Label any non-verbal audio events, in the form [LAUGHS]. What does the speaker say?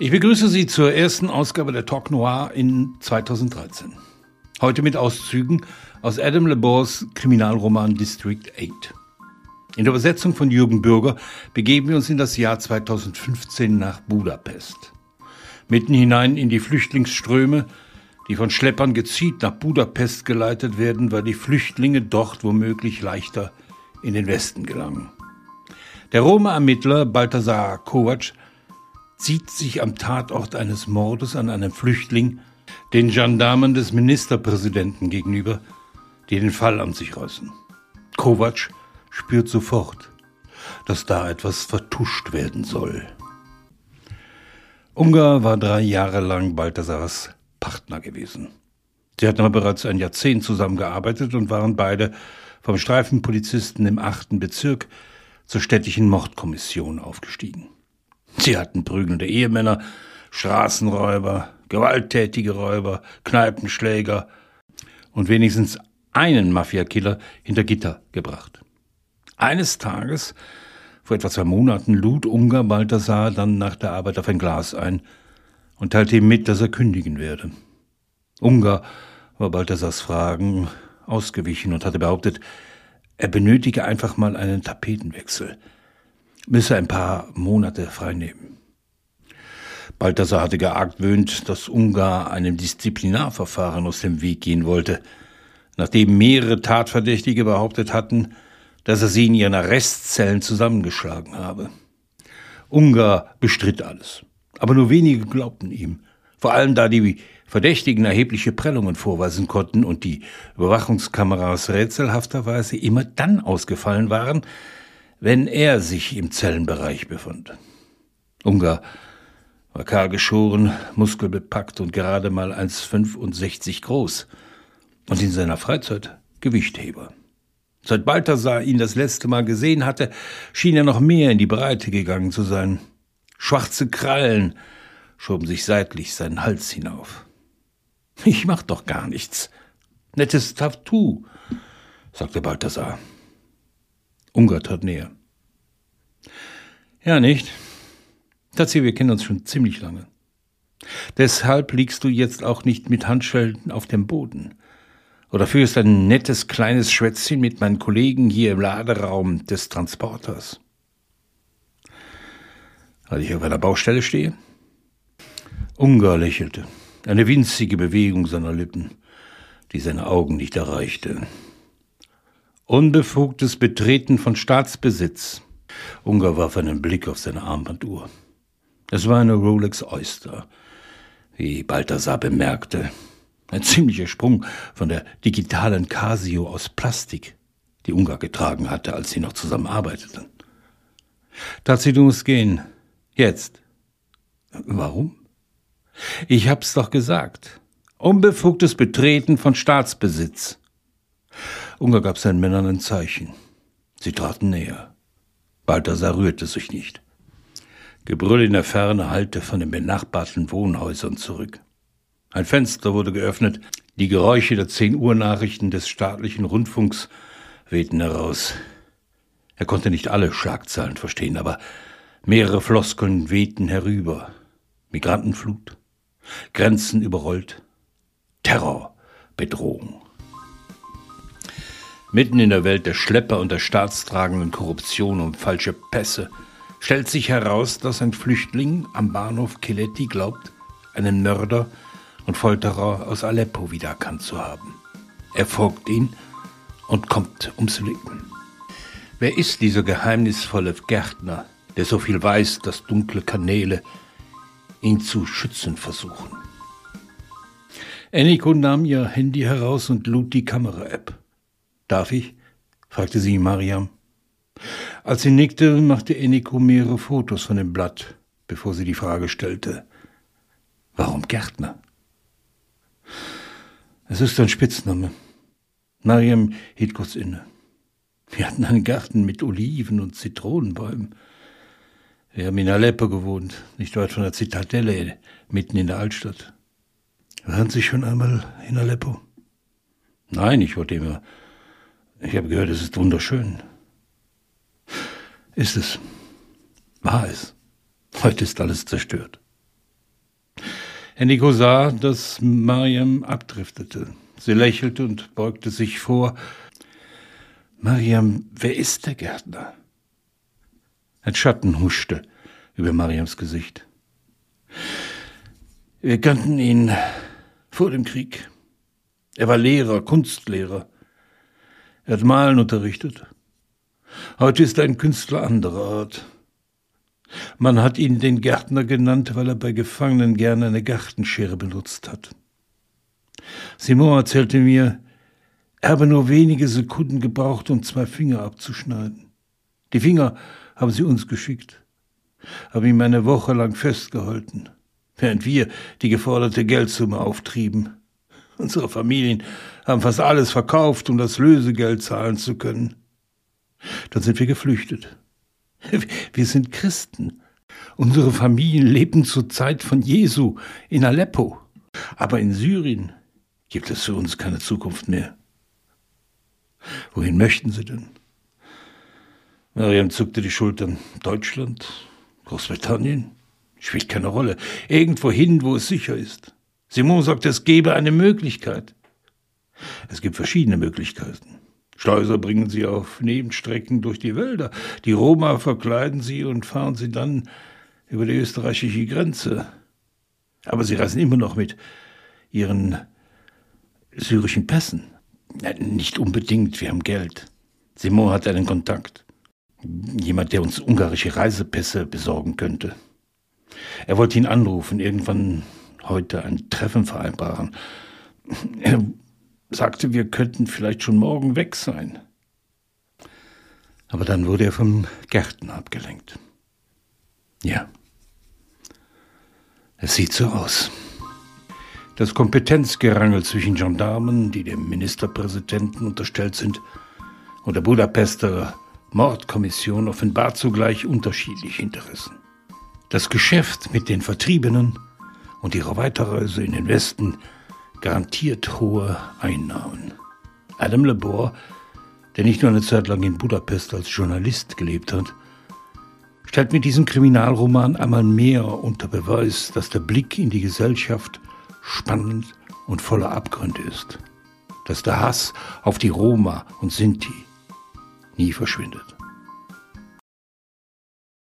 Ich begrüße Sie zur ersten Ausgabe der Talk Noir in 2013. Heute mit Auszügen aus Adam Lebors Kriminalroman District 8. In der Übersetzung von Jürgen Bürger begeben wir uns in das Jahr 2015 nach Budapest. Mitten hinein in die Flüchtlingsströme, die von Schleppern gezielt nach Budapest geleitet werden, weil die Flüchtlinge dort womöglich leichter in den Westen gelangen. Der Roma-Ermittler Balthasar Kovac zieht sich am Tatort eines Mordes an einem Flüchtling den Gendarmen des Ministerpräsidenten gegenüber, die den Fall an sich reißen. Kovac spürt sofort, dass da etwas vertuscht werden soll. Ungar war drei Jahre lang Balthasars Partner gewesen. Sie hatten aber bereits ein Jahrzehnt zusammengearbeitet und waren beide vom Streifenpolizisten im achten Bezirk zur städtischen Mordkommission aufgestiegen. Sie hatten prügelnde Ehemänner, Straßenräuber, gewalttätige Räuber, Kneipenschläger und wenigstens einen Mafiakiller hinter Gitter gebracht. Eines Tages, vor etwa zwei Monaten, lud Ungar Balthasar dann nach der Arbeit auf ein Glas ein und teilte ihm mit, dass er kündigen werde. Ungar war Balthasars Fragen ausgewichen und hatte behauptet, er benötige einfach mal einen Tapetenwechsel – müsse ein paar Monate freinehmen. Balthasar hatte geargwöhnt, dass Ungar einem Disziplinarverfahren aus dem Weg gehen wollte, nachdem mehrere Tatverdächtige behauptet hatten, dass er sie in ihren Arrestzellen zusammengeschlagen habe. Ungar bestritt alles, aber nur wenige glaubten ihm, vor allem da die Verdächtigen erhebliche Prellungen vorweisen konnten und die Überwachungskameras rätselhafterweise immer dann ausgefallen waren, wenn er sich im Zellenbereich befand. Ungar war kahl geschoren, muskelbepackt und gerade mal 1,65 groß und in seiner Freizeit Gewichtheber. Seit Balthasar ihn das letzte Mal gesehen hatte, schien er noch mehr in die Breite gegangen zu sein. Schwarze Krallen schoben sich seitlich seinen Hals hinauf. Ich mach doch gar nichts. Nettes Tattoo, sagte Balthasar. Ungar trat näher. Ja, nicht? Tatsächlich, wir kennen uns schon ziemlich lange. Deshalb liegst du jetzt auch nicht mit Handschellen auf dem Boden. Oder führst ein nettes kleines Schwätzchen mit meinen Kollegen hier im Laderaum des Transporters. Weil ich auf einer Baustelle stehe? Ungar lächelte. Eine winzige Bewegung seiner Lippen, die seine Augen nicht erreichte. Unbefugtes Betreten von Staatsbesitz. Ungar warf einen Blick auf seine Armbanduhr. Es war eine Rolex Oyster, wie Balthasar bemerkte. Ein ziemlicher Sprung von der digitalen Casio aus Plastik, die Ungar getragen hatte, als sie noch zusammenarbeiteten. Tazi, du musst gehen. Jetzt. Warum? Ich hab's doch gesagt. Unbefugtes Betreten von Staatsbesitz. Ungar gab seinen Männern ein Zeichen. Sie traten näher. Balthasar rührte sich nicht. Gebrüll in der Ferne hallte von den benachbarten Wohnhäusern zurück. Ein Fenster wurde geöffnet, die Geräusche der zehn Uhr Nachrichten des staatlichen Rundfunks wehten heraus. Er konnte nicht alle Schlagzeilen verstehen, aber mehrere Floskeln wehten herüber. Migrantenflut, Grenzen überrollt, Terror, Bedrohung. Mitten in der Welt der Schlepper und der staatstragenden Korruption und falsche Pässe stellt sich heraus, dass ein Flüchtling am Bahnhof Keletti glaubt, einen Mörder und Folterer aus Aleppo wiedererkannt zu haben. Er folgt ihn und kommt ums Leben. Wer ist dieser geheimnisvolle Gärtner, der so viel weiß, dass dunkle Kanäle ihn zu schützen versuchen? Eniko nahm ihr Handy heraus und lud die Kamera-App. Darf ich? fragte sie Mariam. Als sie nickte, machte Eniko mehrere Fotos von dem Blatt, bevor sie die Frage stellte. Warum Gärtner? Es ist ein Spitzname. Mariam hielt kurz inne. Wir hatten einen Garten mit Oliven und Zitronenbäumen. Wir haben in Aleppo gewohnt, nicht weit von der Zitadelle, mitten in der Altstadt. Waren Sie schon einmal in Aleppo? Nein, ich wollte immer ich habe gehört, es ist wunderschön. Ist es. War es. Heute ist alles zerstört. Enrico sah, dass Mariam abdriftete. Sie lächelte und beugte sich vor. Mariam, wer ist der Gärtner? Ein Schatten huschte über Mariams Gesicht. Wir kannten ihn vor dem Krieg. Er war Lehrer, Kunstlehrer. Er hat Malen unterrichtet. Heute ist er ein Künstler anderer Art. Man hat ihn den Gärtner genannt, weil er bei Gefangenen gerne eine Gartenschere benutzt hat. Simon erzählte mir, er habe nur wenige Sekunden gebraucht, um zwei Finger abzuschneiden. Die Finger haben sie uns geschickt, haben ihm eine Woche lang festgehalten, während wir die geforderte Geldsumme auftrieben. Unsere Familien haben fast alles verkauft, um das Lösegeld zahlen zu können. Dann sind wir geflüchtet. [LAUGHS] Wir sind Christen. Unsere Familien lebten zur Zeit von Jesu in Aleppo. Aber in Syrien gibt es für uns keine Zukunft mehr. Wohin möchten Sie denn? Mariam zuckte die Schultern. Deutschland? Großbritannien? Spielt keine Rolle. Irgendwo hin, wo es sicher ist. Simon sagt, es gebe eine Möglichkeit. Es gibt verschiedene Möglichkeiten. Schleuser bringen sie auf Nebenstrecken durch die Wälder. Die Roma verkleiden sie und fahren sie dann über die österreichische Grenze. Aber sie reisen immer noch mit ihren syrischen Pässen. Nicht unbedingt, wir haben Geld. Simon hat einen Kontakt. Jemand, der uns ungarische Reisepässe besorgen könnte. Er wollte ihn anrufen, irgendwann heute ein Treffen vereinbaren. Er sagte, wir könnten vielleicht schon morgen weg sein. Aber dann wurde er vom Gärten abgelenkt. Ja. Es sieht so aus. Das Kompetenzgerangel zwischen Gendarmen, die dem Ministerpräsidenten unterstellt sind, und der Budapester Mordkommission offenbart zugleich unterschiedliche Interessen. Das Geschäft mit den Vertriebenen und ihre Weiterreise in den Westen garantiert hohe Einnahmen. Adam Lebor, der nicht nur eine Zeit lang in Budapest als Journalist gelebt hat, stellt mit diesem Kriminalroman einmal mehr unter Beweis, dass der Blick in die Gesellschaft spannend und voller Abgründe ist, dass der Hass auf die Roma und Sinti nie verschwindet.